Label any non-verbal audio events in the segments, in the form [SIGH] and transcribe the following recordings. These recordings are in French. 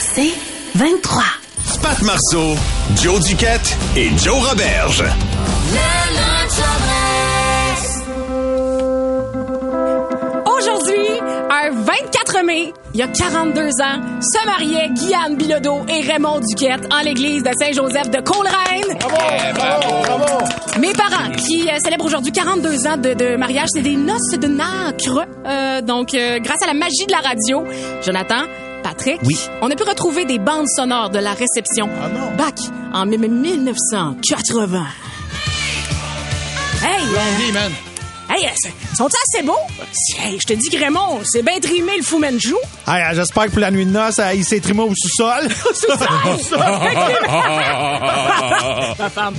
C'est 23. Pat Marceau, Joe Duquette et Joe Roberge. Aujourd'hui, un 24 mai, il y a 42 ans, se mariaient Guyane Bilodeau et Raymond Duquette en l'église de Saint-Joseph de Coleraine. Mes parents, qui euh, célèbrent aujourd'hui 42 ans de, de mariage, c'est des noces de nacre. Euh, donc, euh, grâce à la magie de la radio, Jonathan, Patrick, on a pu retrouver des bandes sonores de la réception back en mi- mi- 1980. Hey! euh, man. Hey, euh, c'est- sont-ils assez beaux? Hey, je te dis que Raymond, c'est bien trimé le fou Manjou. Hey, euh, J'espère que pour la nuit de noces, euh, il s'est trimé au sous-sol. [LAUGHS] Ma [LAUGHS] [LAUGHS] femme.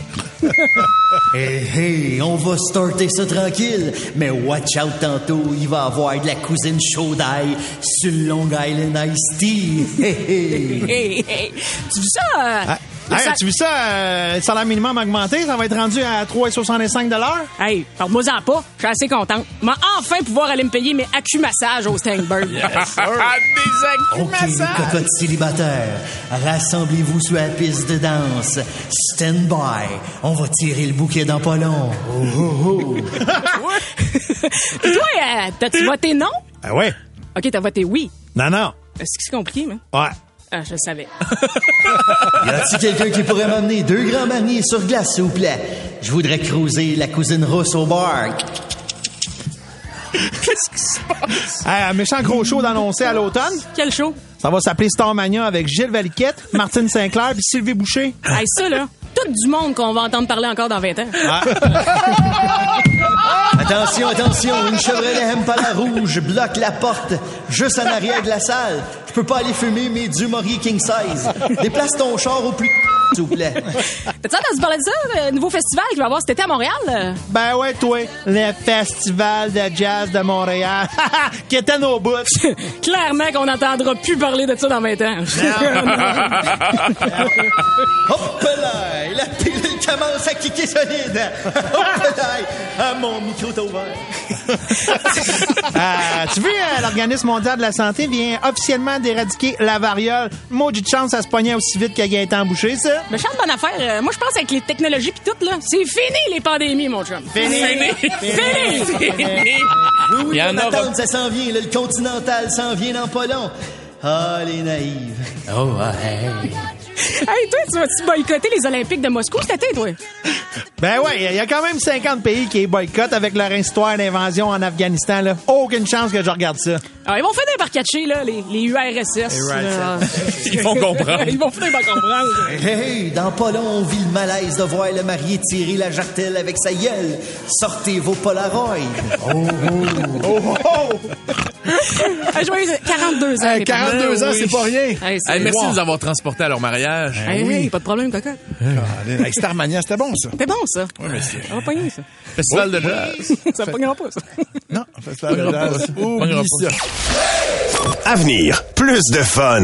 Hey, hey, on va starter ça tranquille. Mais watch out tantôt, il va avoir de la cousine chaudaille sur le Long Island Ice Tea. Hey, hey. Hey, hey. Tu vois ça? euh, Hey, ça- as-tu vu ça? euh, le salaire minimum augmenté, ça va être rendu à 3,65 Hey, parle-moi-en pas. Je suis assez contente. Mais enfin pouvoir aller me payer mes acumassages au Stangberg. [LAUGHS] [LAUGHS] OK, les cocottes célibataires, rassemblez-vous sur la piste de danse. Stand by. On va tirer le bouquet dans pas long. Oh, oh, oh. Puis [LAUGHS] toi, euh, t'as-tu voté non? Ah ouais? OK, t'as voté oui. Non, non. Est-ce que c'est compliqué, man? Ouais. Ah, je le savais. [LAUGHS] Y a-t-il quelqu'un qui pourrait m'amener deux grands marniers sur glace, s'il vous plaît? Je voudrais cruiser la cousine rousse au bar. [LAUGHS] Hey, un méchant gros show d'annoncer à l'automne. Quel show? Ça va s'appeler Starmania avec Gilles Valiquette, Martine Sinclair puis Sylvie Boucher. Hey, ça, là, tout du monde qu'on va entendre parler encore dans 20 ans. [LAUGHS] Attention, attention, une Chevrolet Impala rouge bloque la porte juste en arrière de la salle. Je peux pas aller fumer mes du King Size. Déplace ton char au plus [LAUGHS] s'il vous plaît. T'as-tu entendu parler de ça, le nouveau festival qu'il va y avoir cet été à Montréal? euh? Ben ouais, toi, le Festival de jazz de Montréal, [LAUGHS] qui était nos bouts. [LAUGHS] Clairement qu'on n'entendra plus parler de ça dans 20 ans. Hop là, la pilule commence à kicker solide? [LAUGHS] Là, ah, mon micro est ouvert. [LAUGHS] Euh, tu vois, euh, l'Organisme mondial de la santé vient officiellement d'éradiquer la variole. Maudite chance, ça se pognait aussi vite que Gaëtan Boucher, ça. Mais chante bonne affaire. euh, moi, je pense avec les technologies pis tout, là, c'est fini les pandémies, mon chum. Fini. Fini. Oui, oui, Il y en ma a- tante, ça s'en vient. là, le Continental s'en vient dans pas long. Ah, les naïves. Oh, hey. [LAUGHS] Hey, toi, tu vas-tu boycotter les Olympiques de Moscou? Cet été, toi? Ben ouais, il y a quand même 50 pays qui boycottent avec leur histoire d'invasion en Afghanistan, là. Aucune chance que je regarde ça. Alors, ils vont finir par catcher, là, les, les URSS. Ils vont comprendre. [LAUGHS] ils vont finir par comprendre. Hey, hey, dans pas long, on vit le malaise de voir le marié tirer la jartelle avec sa gueule. Sortez vos Polaroids. Oh, oh. Ah, [LAUGHS] [LAUGHS] joyeux 42 ans. Hey, les 42 parents. ans, c'est pas rien. Hey, Hey, merci Wow. de nous avoir transportés à leur mariage. Hey, hey, pas de problème, cocotte. Hey, Starmania, c'était bon, ça. C'est bon, ça. Ça va pogner, ça. Festival de jazz. [LAUGHS] Ça pognera pas, ça. [LAUGHS] Non, festival de jazz. Oublie pas. ça. Avenir, plus de fun.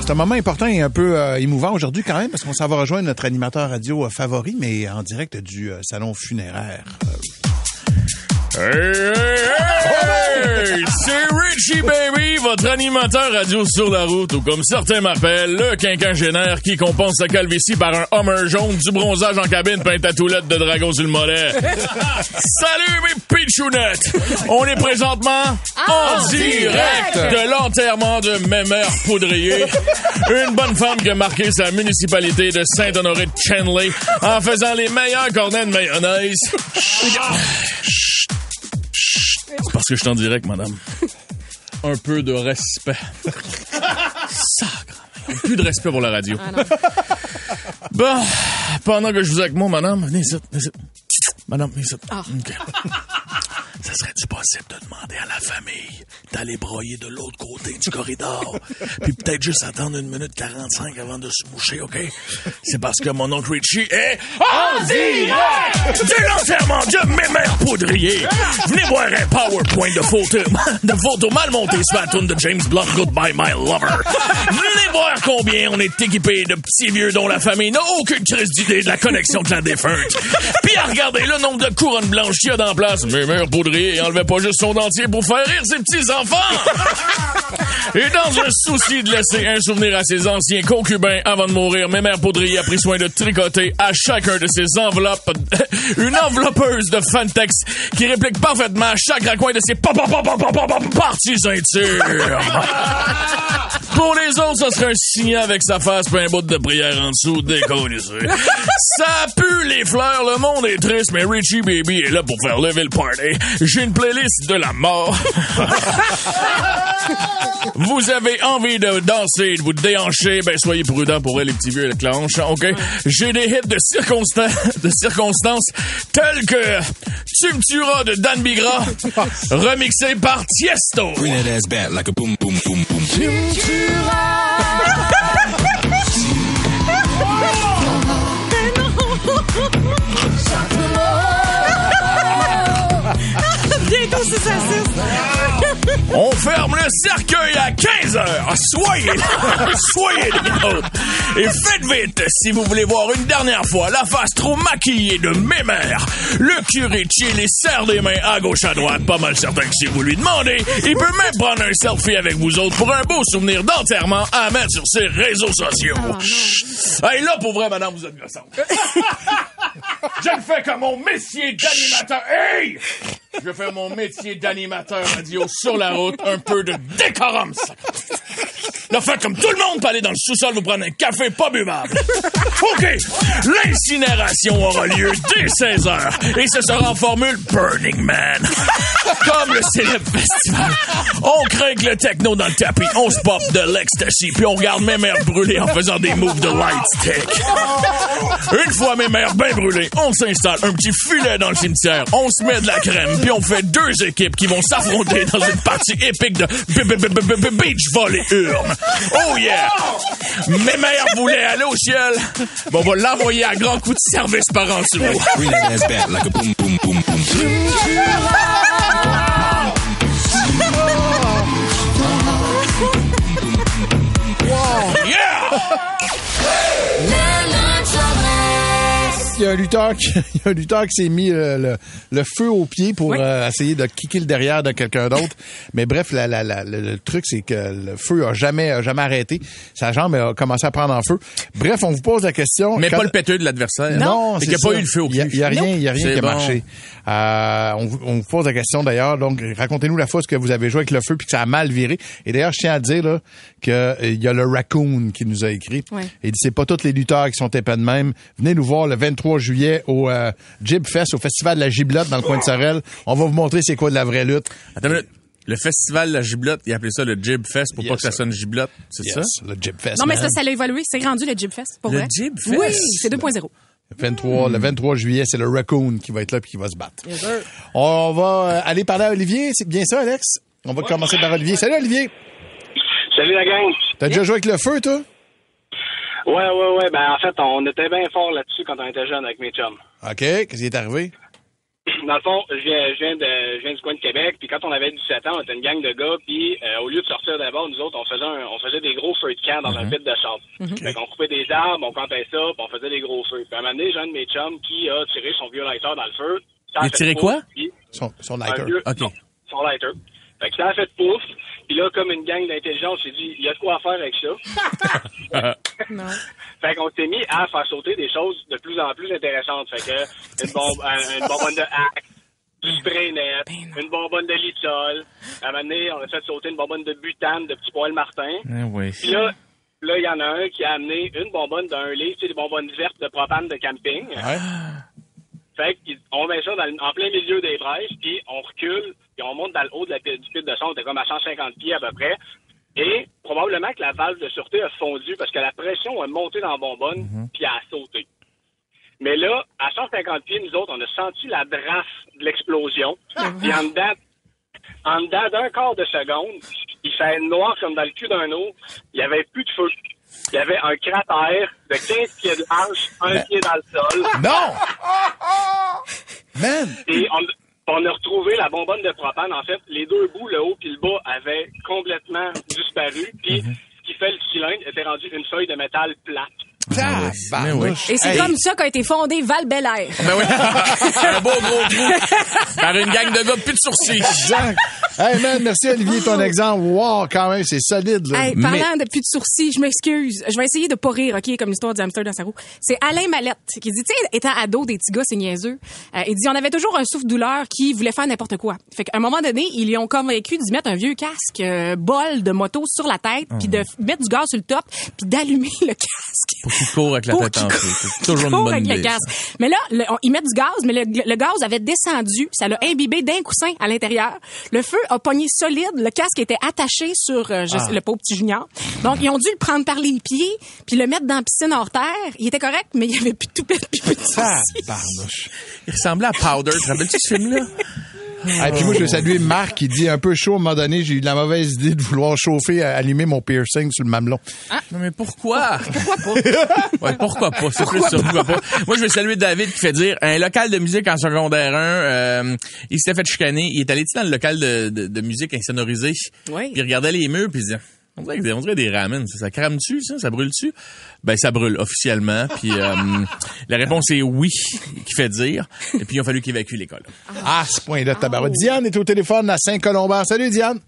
C'est un moment important et un peu euh, émouvant aujourd'hui quand même parce qu'on s'en va rejoindre notre animateur radio euh, favori, mais en direct du euh, salon funéraire. Hey, hey, hey! [LAUGHS] C'est Richie Baby, votre animateur radio sur la route, ou comme certains m'appellent, le quinquagénaire qui compense sa calvitie par un Hummer jaune, du bronzage en cabine, peint à toilette de dragon sur le mollet. [LAUGHS] Salut mes pitchounettes! On est présentement en direct de l'enterrement de Mémère Poudrier, une bonne femme qui a marqué sa municipalité de Saint-Honoré de Chenley en faisant les meilleurs cornets de mayonnaise. Que je suis en direct, madame. [LAUGHS] Un peu de respect. [LAUGHS] Sacre. Plus de respect pour la radio. [LAUGHS] Bon, pendant que je vous ai avec moi, madame, venez ici, venez ici. Madame, venez ici. OK. Ça serait-tu possible de demander à la famille d'aller broyer de l'autre côté du corridor? [LAUGHS] Puis peut-être juste attendre une minute 45 avant de se moucher, OK? C'est parce que mon oncle Richie est en direct de l'enterrement de mes mères poudriers. Venez voir un PowerPoint de photos [LAUGHS] de photos mal montées sur la tune de James Blunt, Goodbye My Lover. Venez voir combien on est équipé de petits vieux dont la famille n'a aucune crise d'idée de la connexion de la défunte. Puis à regarder le nombre de couronnes blanches qu'il y a dans la place. Mes mères poudriers enlevait pas juste son dentier pour faire rire ses petits-enfants. Et dans un souci de laisser un souvenir à ses anciens concubins avant de mourir, mes mères poudriers a pris soin de tricoter à chacun de ses enveloppes une enveloppeuse de Fantex qui réplique parfaitement chaque raccoin de ses pa- pa- pa- pa- pa- pa- pa- parties intimes. Pour les autres, ça serait un signe avec sa face puis un bout de prière en dessous, décollissé. [LAUGHS] Ça pue les fleurs, le monde est triste, mais Richie Baby est là pour faire lever le party. J'ai une playlist de la mort. [LAUGHS] vous avez envie de danser, de vous déhancher, ben soyez prudents pour elle, les petits vieux et les clanches, ok? J'ai des hits de circonstances, de circonstances tels que Tu me tueras de Dan Bigra, [LAUGHS] remixé par Tiesto. Bring that ass back like a boom, boom, boom, boom. Bientôt, On ferme le cercueil à 15 heures. Soyez là. [LAUGHS] Soyez là. Et faites vite si vous voulez voir une dernière fois la face trop maquillée de mes mères. Le curé chill et serre des mains à gauche à droite. Pas mal certain que si vous lui demandez, il peut même prendre un selfie avec vous autres pour un beau souvenir d'enterrement à mettre sur ses réseaux sociaux. Chut. Hey, là, pour vrai, madame, vous êtes gossante. [LAUGHS] Je le fais comme mon métier d'animateur. Hey! Je fais mon métier d'animateur radio sur la route, un peu de décorum. Là, faites comme tout le monde, pas aller dans le sous-sol vous prendre un café pas buvable. [LAUGHS] OK, l'incinération aura lieu dès 16 heures et ce sera en formule Burning Man. [LAUGHS] Comme le célèbre festival, on craint le techno dans le tapis, on se pop de l'ecstasy, puis on regarde mes mères brûler en faisant des moves de light stick. Une fois mes mères bien brûlées, on s'installe un petit filet dans le cimetière, on se met de la crème, puis on fait deux équipes qui vont s'affronter dans une partie épique de beach volley urne. Oh yeah! Mes mères voulaient aller au ciel, bon, on va l'envoyer à grands coups de service par en dessous. Bring Il y a un lutteur qui, [LAUGHS] il y a un lutteur qui s'est mis euh, le, le feu au pied pour euh, essayer de kicker le derrière de quelqu'un d'autre. Mais bref, la, la, la- le, le truc, c'est que le feu a jamais, a jamais arrêté. Sa jambe a commencé à prendre en feu. Bref, on vous pose la question. Mais Quand- pas le péteux de l'adversaire. Non, c'est c'est qu'il n'y a pas ça. eu le feu au Il y a- pied. Il y a, rien, il y a rien qui a bon. marché. Euh, on, vous- on vous pose la question d'ailleurs. Donc, racontez-nous la fois ce que vous avez joué avec le feu puis que ça a mal viré. Et d'ailleurs, je tiens à dire là que euh, il y a le raccoon qui nous a écrit. Il dit c'est pas tous les lutteurs qui sont épais de même. Venez nous voir le 23 juillet au euh, Jib Fest, au festival de la Giblotte dans le coin de Sorel. On va vous montrer c'est quoi de la vraie lutte. Attends une minute. Le festival de la giblotte, il appelait ça le Jib Fest pour pas que ça sonne giblotte, c'est Yes, ça? le Jib Fest. Non, mais man. ça, ça l'a évolué. C'est rendu le Jib Fest, pour Le vrai. Jib Fest? Oui, c'est 2.0. 23, Le 23 juillet, c'est le Raccoon qui va être là puis qui va se battre. On va euh, aller parler à Olivier. C'est bien ça, Alex? On va commencer par Olivier. Salut, Olivier. Salut la gang. T'as déjà joué avec le feu, toi? Ouais, ouais, ouais. Ben, en fait, on était bien fort là-dessus quand on était jeune avec mes chums. OK. Qu'est-ce qui est arrivé? Dans le fond, je viens, je viens, de, je viens du coin de Québec, puis quand on avait 17 ans, on était une gang de gars, puis euh, au lieu de sortir d'abord, nous autres, on faisait, un- on faisait des gros feux de camp dans un pit de sable. Fait qu'on coupait des arbres, on campait ça, puis on faisait des gros feux. Puis à un moment donné, j'ai un de mes chums qui a tiré son vieux lighter dans le feu. Il a tiré quoi? puis Son, lighter. vieux- son lighter. Fait que ça a fait pouf. Puis là, comme une gang d'intelligence s'est dit, il y a de quoi faire avec ça. [LAUGHS] Non. Fait qu'on s'est mis à faire sauter des choses de plus en plus intéressantes. Fait que une, bombe, un- une bonbonne de hack, du spray net, une bonbonne de litol. À un moment donné, on a fait sauter une bonbonne de butane de petit poil Martin. Eh oui. Puis là, là, il y en a un qui a amené une bonbonne d'un litre, tu sais, des bonbonnes vertes de propane de camping. Fait qu'on met ça dans le- en plein milieu des braises, puis on recule, puis on monte dans le haut de la, du pit de son, on était comme à 150 pieds à peu près. Et probablement que la valve de sûreté a fondu parce que la pression a monté dans la bonbonne, puis elle a sauté. Mais là, à 150 pieds, nous autres, on a senti la drasse de l'explosion. Puis en dedans, en dedans d'un quart de seconde, il fait noir comme dans le cul d'un eau. Il n'y avait plus de feu. Il y avait un cratère de 15 pieds de large, un pied dans le sol. Non! Man! Et on, on a retrouvé la bonbonne de propane. En fait, les deux bouts, le haut et le bas, avaient complètement disparu. Puis, ce qui fait le cylindre était rendu une feuille de métal plate. Oui. Et c'est Hey. comme ça qu'a été fondé Val Belair. Ben oui. [LAUGHS] un beau gros trou. Par une gang de gars plus de sourcils. Exact. Hey man, merci Olivier, ton exemple. Wow, quand même, c'est solide. Là. Hey, parlant de plus de sourcils, je m'excuse. Je vais essayer de pas rire, OK, comme l'histoire du hamster dans sa roue. C'est Alain Mallette qui dit, tu sais, étant ado, des petits gars, c'est niaiseux. Euh, il dit, on avait toujours un souffle-douleur qui voulait faire n'importe quoi. Fait qu'à un moment donné, ils lui ont convaincu d'y mettre un vieux casque euh, bol de moto sur la tête, puis de mettre du gaz sur le top, puis d'allumer le [LAUGHS] casque. Qu'il court avec la tête en feu. Toujours une bonne avec le. Mais là, le- on- ils mettent du gaz, mais le, le gaz avait descendu, ça l'a imbibé d'un coussin à l'intérieur. Le feu a pogné solide, le casque était attaché sur euh, je Ah. sais- le pauvre petit junior. Donc ils ont dû le prendre par les pieds puis le mettre dans la piscine hors terre. Il était correct, mais il y avait plus de toupette plus de. Il ressemblait à Powder. Tu te rappelles-tu ce film-là? [LAUGHS] Et puis moi, je veux saluer Marc qui dit un peu chaud à un moment donné, j'ai eu la mauvaise idée de vouloir chauffer, allumer mon piercing sur le mamelon. Non, mais pourquoi? Pourquoi pas? [LAUGHS] ouais, pourquoi pas? C'est plus ça, pourquoi pas? Moi, je vais saluer David qui fait dire, un local de musique en secondaire 1, euh, il s'était fait chicaner. Il est allé tu sais, dans le local de, de, de musique insonorisé. Oui. Puis il regardait les murs, puis il disait, on dirait, que- on dirait des ramen. Ça, ça crame-tu, ça? Ça brûle-tu? Ben, ça brûle officiellement. Puis euh, [LAUGHS] la réponse est oui, qui fait dire. Et puis, il a fallu qu'il évacue l'école. Ah, à ce point-là, tabarouette. Diane est au téléphone à Saint-Colomban. Salut, Diane.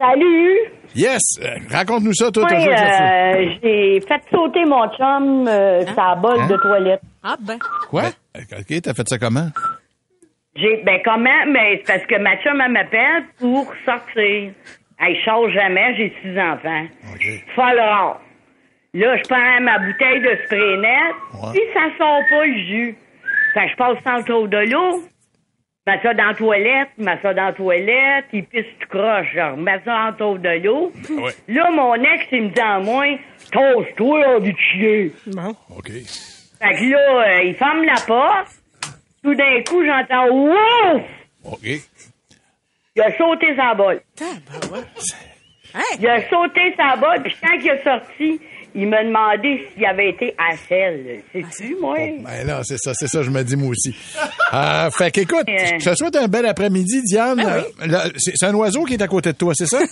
Salut! Yes! Euh, Raconte-nous ça, toi, le feu. euh, j'ai fait sauter mon chum euh, sa bolle Hein? de toilette. Ah ben. Quoi? OK, t'as fait ça comment? J'ai ben comment? Mais c'est parce que ma chum elle m'appelle pour sortir. Elle change jamais, j'ai six enfants. Falloir. Là, je prends ma bouteille de spray net, puis ça sort pas le jus. Fait que je passe sans trop de l'eau. Je mets ça dans la toilette, je mets ça dans la toilette, il pisse tout croche. Je remets ça en tour de l'eau. Là, mon ex, il me dit à moi, tosse-toi, envie de chier. Bon. OK. Fait que là, euh, il ferme la porte. Tout d'un coup, j'entends Ouf! OK. Il a sauté sa bolle. Il a sauté sa bolle, puis quand il est sorti, il m'a demandé s'il avait été à sel. C'est-tu, moi? Ben là, c'est ça, c'est ça, je me dis moi aussi. Euh, fait qu'écoute, Euh. je te souhaite un bel après-midi, Diane. Ben oui. Euh, c'est un oiseau qui est à côté de toi, c'est ça? [LAUGHS]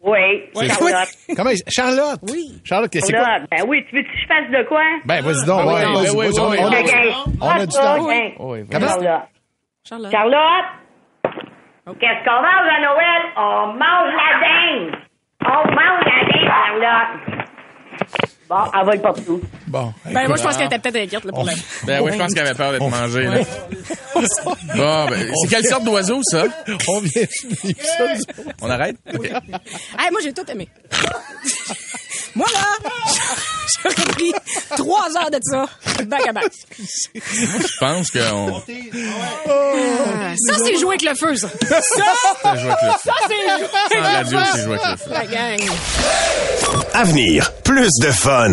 Oui, C'est- Charlotte. Comment il- Charlotte? Oui. Charlotte, qu'est-ce que c'est quoi? Ben oui, tu veux que je fasse de quoi? Ben, vas-y donc, Ah oui, ouais, non, vas-y, ben oui, oui, on- oui. on a- Ok. on a du temps. Oui. Oui, Comment? Charlotte. Charlotte? Qu'est-ce qu'on mange à Noël? On mange la dinde. On mange la dinde, Charlotte. Bon, elle va être partout. Bon. Ben moi je pense qu'elle était peut-être inquiète là, pour la. Ben oui, je pense qu'elle avait peur d'être mangée. là. [LAUGHS] Bon, ben, c'est quelle sorte d'oiseau, ça? On vient ça. On arrête? OK. Hey, moi, j'ai tout aimé. [LAUGHS] moi, là, j'aurais pris trois heures de ça, back à back. Moi, je pense qu'on... Ah, ça, c'est jouer avec le feu, ça. Ça, Ça, jouer avec le feu. ça, c'est c'est jouer avec le feu. La gang. Avenir, plus de fun.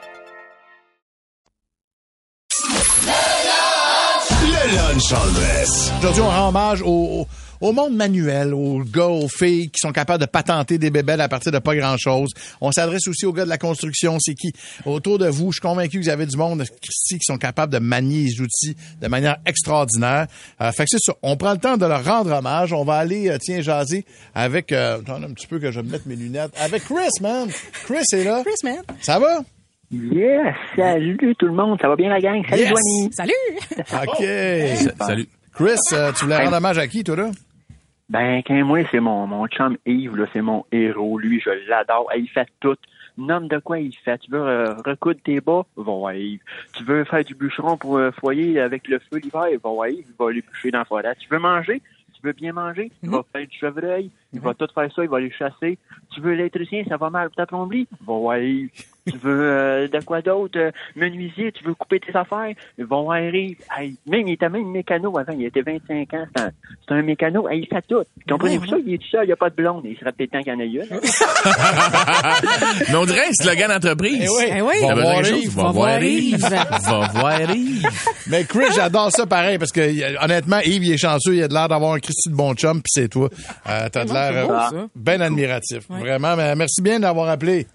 Aujourd'hui, on rend hommage au, monde manuel, aux gars, aux filles qui sont capables de patenter des bébelles à partir de pas grand-chose. On s'adresse aussi aux gars de la construction. C'est qui? Autour de vous, je suis convaincu que vous avez du monde, Christy, qui sont capables de manier les outils de manière extraordinaire. Euh, fait que c'est ça. On prend le temps de leur rendre hommage. On va aller, euh, tiens, jaser avec... Euh, attends un petit peu que je me mette mes lunettes. Avec Chris, man. Chris est là. Chris, man. Ça va? Yes! Salut tout le monde, ça va bien la gang? Salut Yes. Joanie! Salut! OK. Salut. Chris, euh, tu voulais rendre hommage à qui, toi, là? Ben, quand moi, c'est mon, mon chum Yves, là, c'est mon héros. Lui, je l'adore. Il fait tout. Nomme de quoi il fait. Tu veux euh, recoudre tes bas? Va voir Yves. Tu veux faire du bûcheron pour euh, foyer avec le feu l'hiver? Va voir Yves. Il va aller bûcher dans la forêt. Tu veux manger? Tu veux bien manger? Il va faire du chevreuil. Il va tout faire ça. Il va aller chasser. Tu veux l'électricien? Ça va mal pour ta plomberie? Va voir Yves. Tu veux euh, de quoi d'autre? Euh, menuisier? Tu veux couper tes affaires? Va voir Yves. Hey, même, il était même mécano avant. Il était 25 ans. C'est un, mécano. Hey, il fait tout. Comprenez-vous ça? Il est tout seul. Il n'y a pas de blonde. Il serait peut-être temps qu'il y en ait une. [LAUGHS] Mais on dirait un slogan d'entreprise. Eh oui. Eh Va voir. Yves. Va voir Yves. [LAUGHS] Va voir Yves. Mais Chris, j'adore ça pareil parce que y honnêtement, Yves, il est chanceux, il a de l'air d'avoir un Christy de bon chum, puis c'est toi. Euh, T'as de l'air euh, ça. bien admiratif. Ouais. Vraiment, mais merci bien d'avoir appelé.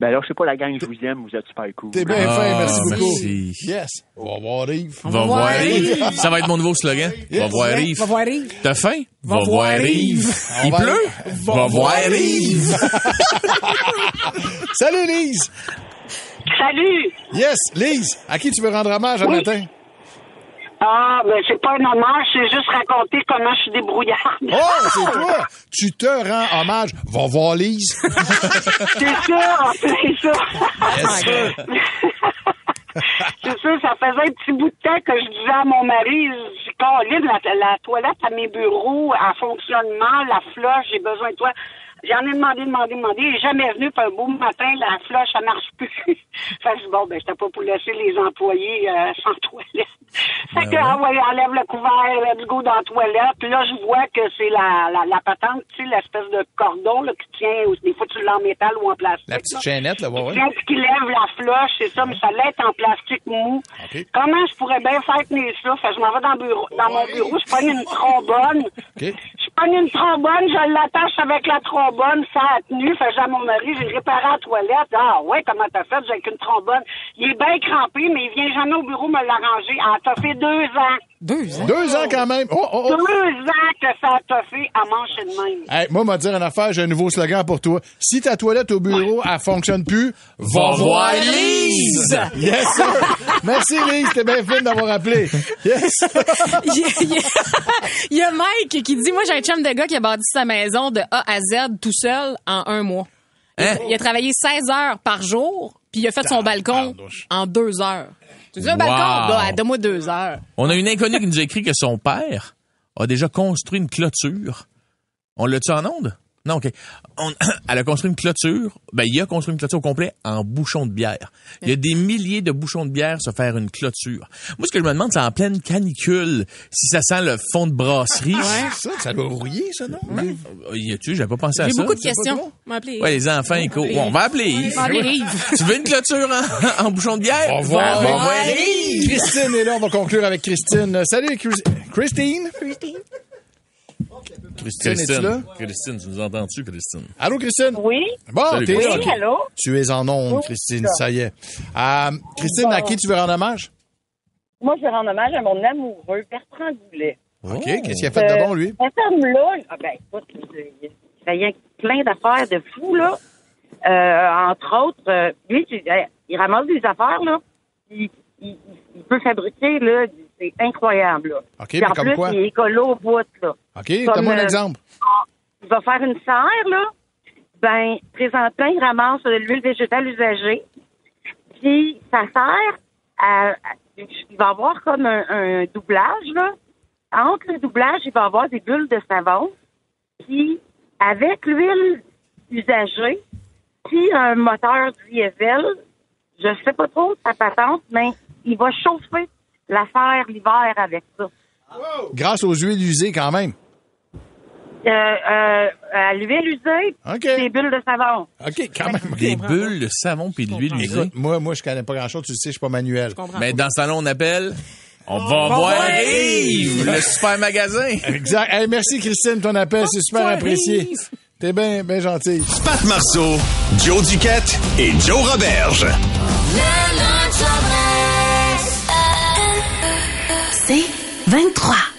Ben alors, je sais pas, la gang, je vous aime. Vous êtes super cool. T'es bien Ah, fin, merci beaucoup. merci. Yes. On va voir Yves. Va voir Yves. Ça va être mon nouveau slogan. Va voir Yves. Va voir Yves. T'as faim? Va voir Yves. Il va- pleut? Va voir Yves. [LAUGHS] Salut Lise. Salut! Yes, Lise. À qui tu veux rendre hommage un Oui. matin? Ah, ben c'est pas un hommage, c'est juste raconter comment je suis débrouillarde. Oh, c'est toi. Tu te rends hommage. Va voir Lise. [LAUGHS] c'est ça, c'est ça. Yes, c'est ça, ça faisait un petit bout de temps que je disais à mon mari, je Caroline, la, la toilette à mes bureaux, elle fonctionne mal, la floche, j'ai besoin de toi. J'en ai demandé, demandé, demandé, il jamais venu, puis un beau matin, la floche, ça marche plus. [LAUGHS] fait que je dis, bon, ben, j'étais pas pour laisser les employés euh, [LAUGHS] sans toilette. Fait que, ah ouais, enlève le couvert, let's go dans la toilette. Puis là, je vois que c'est la, la, la patente, tu sais, l'espèce de cordon là, qui tient, ou des fois tu l'as en métal ou en plastique. La petite là. chaînette, là, ouais, ouais. Qui lève la floche, c'est ça, mais ça l'est en plastique mou. OK. Comment je pourrais bien faire tenir ça? Fait que je m'en vais dans, le bureau, dans mon bureau, je pogne une trombone. OK. Je pogne une trombone, je l'attache avec la trombone, ça a tenu. Fait à mon mari, j'ai réparé la toilette. Ah ouais, comment t'as fait? J'ai avec une trombone. Il est bien crampé, mais il vient jamais au bureau me l'arranger. Ah, t'as fait deux ans. Deux ans? Deux ans quand même. Oh, oh, oh. Deux ans que ça t'a fait à manger de même. Hey, moi, m'a dire une affaire, j'ai un nouveau slogan pour toi. Si ta toilette au bureau, elle fonctionne plus, va voir Lise! Yes, sir. Merci, Lise. T'es bien fine d'avoir appelé. Yes. [LAUGHS] il, y a, il y Mike qui dit Moi, j'ai un chum de gars qui a bâti sa maison de A à Z tout seul en un mois. Il, a- Hein? il a travaillé 16 heures par jour, puis il a fait son balcon Tabarnouche. en deux heures. Tu dis un Wow. balcon? Donne-moi deux heures. On a une inconnue qui nous a écrit que son père a déjà construit une clôture. On l'a-tu en onde? Non, OK. On- [CLEARS THROAT] elle a construit une clôture. Ben, il a construit une clôture au complet en bouchon de bière. Il y a des milliers de bouchons de bière se faire une clôture. Moi, ce que je me demande, c'est en pleine canicule, si ça sent le fond de brasserie. Ça, ça doit rouiller, ça, non? Euh, Y a-tu? J'avais pas pensé à J'ai ça. beaucoup de questions. trop? On m'a appelé. Ouais, les enfants, ils courent. On va appeler Yves. On va appeler Yves. [LAUGHS] Tu veux une clôture en, en bouchon de bière? Au revoir. Va voir Yves. Christine est là, on va conclure avec Christine. Salut, Chris- Christine. Christine. Christine, es-tu là? Christine, tu nous entends-tu, Christine? Allô, Christine? Oui? Bon, Salut, t'es là. Oui, allô? Tu es en onde, Oui, Christine, ça. ça y est. Euh, Christine, à qui tu veux rendre hommage? Moi, je vais rendre hommage à mon amoureux, Bertrand Goulet. OK, qu'est-ce qu'il a fait de bon, lui? Cet homme-là, ah ben, écoute, il il fait plein d'affaires de fou, là. Euh, entre autres, euh, lui, tu- euh, il ramasse des affaires, là. Il, il, il peut fabriquer, là, c'est incroyable, là. OK, Puis mais en comme plus, quoi? il est écolo au bout, là. OK, donne-moi un euh, exemple. Il va faire une serre, là. Ben, présentement, il ramasse de l'huile végétale usagée. Puis, ça sert à, à- Il va avoir comme un, un doublage, là. Entre le doublage, il va avoir des bulles de savon. Puis, avec l'huile usagée, puis un moteur diesel, je sais pas trop sa patente, mais il va chauffer l'affaire l'hiver avec ça. Grâce aux huiles usées, quand même. Euh, euh, à l'huile usée, des bulles de savon. OK, quand même. Des bulles de savon puis de l'huile usée. Écoute, moi, moi, je connais pas grand-chose. Tu le sais, je suis pas manuel. Mais dans ce temps-là, on appelle... On va voir Yves, le super magasin. Exact. Hey, merci Christine, ton appel, c'est super apprécié. T'es bien ben gentil. Pat Marceau, Joe Duquette et Joe Roberge. 23.